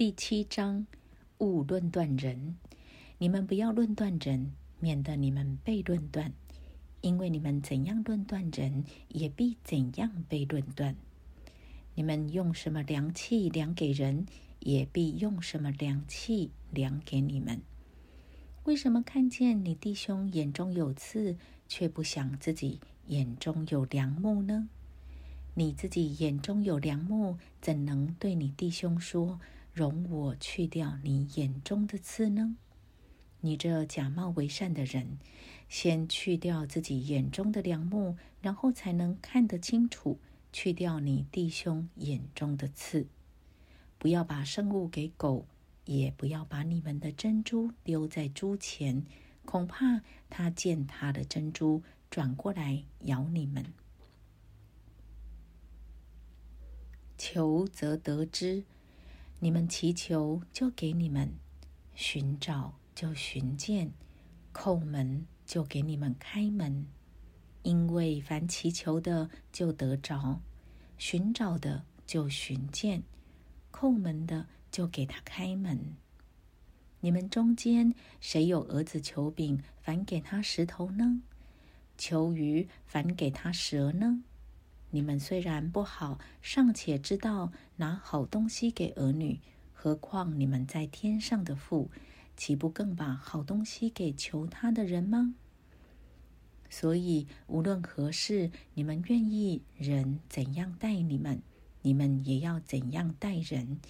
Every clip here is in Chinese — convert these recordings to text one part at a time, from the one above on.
第七章，勿论断人。你们不要论断人，免得你们被论断。因为你们怎样论断人，也必怎样被论断。你们用什么量器量给人，也必用什么量器量给你们。为什么看见你弟兄眼中有刺，却不想自己眼中有良木呢？你自己眼中有良木，怎能对你弟兄说？容我去掉你眼中的刺呢？你这假冒为善的人，先去掉自己眼中的梁木，然后才能看得清楚，去掉你弟兄眼中的刺。不要把生物给狗，也不要把你们的珍珠丢在猪前，恐怕它见它的珍珠转过来咬你们。求则得之。你们祈求，就给你们；寻找，就寻见；叩门，就给你们开门。因为凡祈求的，就得着；寻找的，就寻见；叩门的，就给他开门。你们中间谁有儿子求饼，反给他石头呢？求鱼，反给他蛇呢？你们虽然不好，尚且知道拿好东西给儿女，何况你们在天上的父，岂不更把好东西给求他的人吗？所以无论何事，你们愿意人怎样待你们，你们也要怎样待人，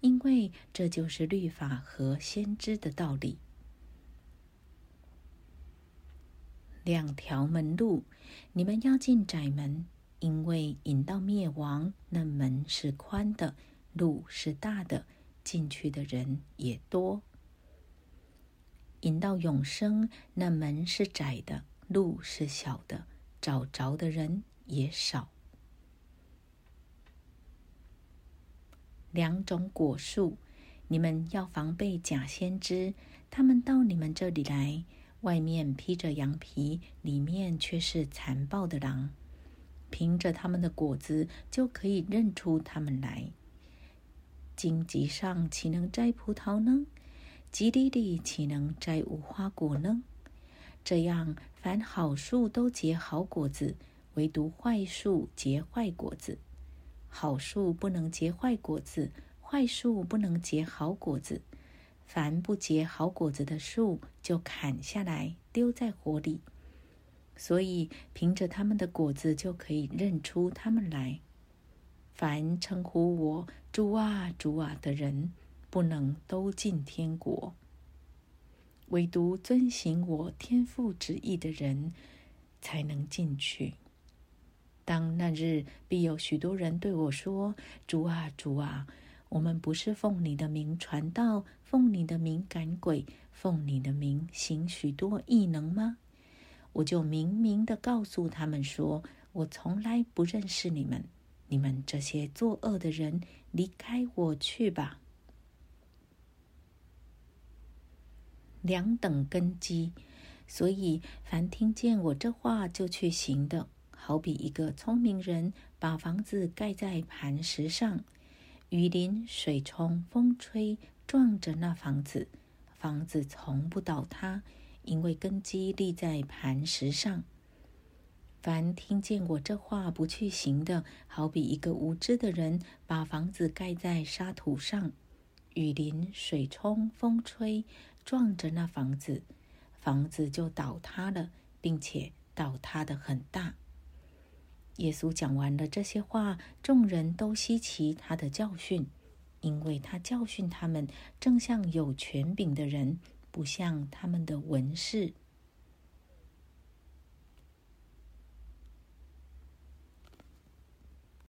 因为这就是律法和先知的道理。两条门路，你们要进窄门。因为引到灭亡，那门是宽的，路是大的，进去的人也多；引到永生，那门是窄的，路是小的，找着的人也少。两种果树，你们要防备假先知，他们到你们这里来，外面披着羊皮，里面却是残暴的狼。凭着他们的果子，就可以认出他们来。荆棘上岂能摘葡萄呢？棘地里岂能摘无花果呢？这样，凡好树都结好果子，唯独坏树结坏果子。好树不能结坏果子，坏树不能结好果子。凡不结好果子的树，就砍下来丢在火里。所以，凭着他们的果子就可以认出他们来。凡称呼我“主啊，主啊”的人，不能都进天国；唯独遵行我天父旨意的人，才能进去。当那日，必有许多人对我说：“主啊，主啊，我们不是奉你的名传道，奉你的名赶鬼，奉你的名行许多异能吗？”我就明明的告诉他们说：“我从来不认识你们，你们这些作恶的人，离开我去吧。”两等根基，所以凡听见我这话就去行的，好比一个聪明人把房子盖在磐石上，雨淋、水冲、风吹，撞着那房子，房子从不倒塌。因为根基立在磐石上，凡听见我这话不去行的，好比一个无知的人把房子盖在沙土上，雨淋、水冲、风吹，撞着那房子，房子就倒塌了，并且倒塌的很大。耶稣讲完了这些话，众人都稀奇他的教训，因为他教训他们，正像有权柄的人。不像他们的纹饰。